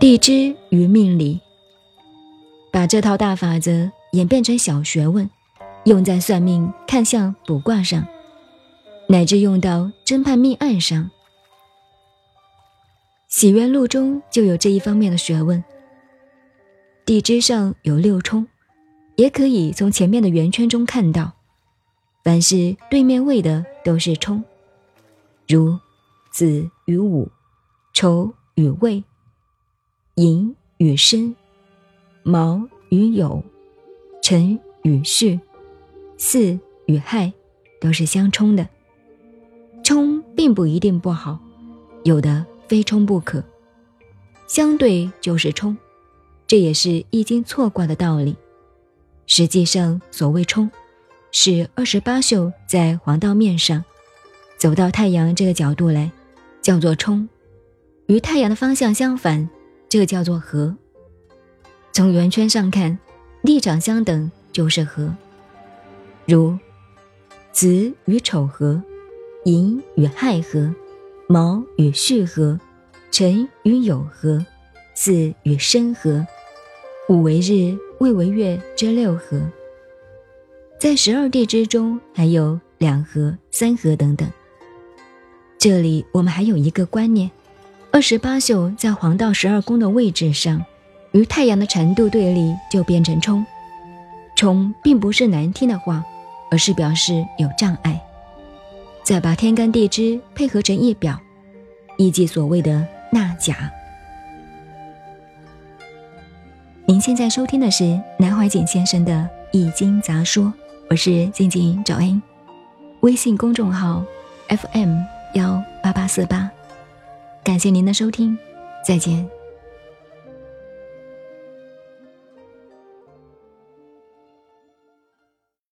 地支与命理，把这套大法则演变成小学问，用在算命、看相、卜卦上，乃至用到侦判命案上。《喜冤录》中就有这一方面的学问。地支上有六冲，也可以从前面的圆圈中看到，凡是对面位的都是冲，如子与午、丑与未。寅与申，卯与酉，辰与戌，巳与亥，都是相冲的。冲并不一定不好，有的非冲不可。相对就是冲，这也是易经错卦的道理。实际上，所谓冲，是二十八宿在黄道面上走到太阳这个角度来，叫做冲，与太阳的方向相反。这叫做合。从圆圈上看，立场相等就是合。如子与丑合，寅与亥合，卯与戌合，辰与酉合，巳与申合，午为日，未为月，这六合。在十二地支中，还有两合、三合等等。这里我们还有一个观念。二十八宿在黄道十二宫的位置上，与太阳的程度对立，就变成冲。冲并不是难听的话，而是表示有障碍。再把天干地支配合成一表，亦即所谓的纳甲。您现在收听的是南怀瑾先生的《易经杂说》，我是静静找恩，微信公众号 FM 幺八八四八。感谢您的收听，再见。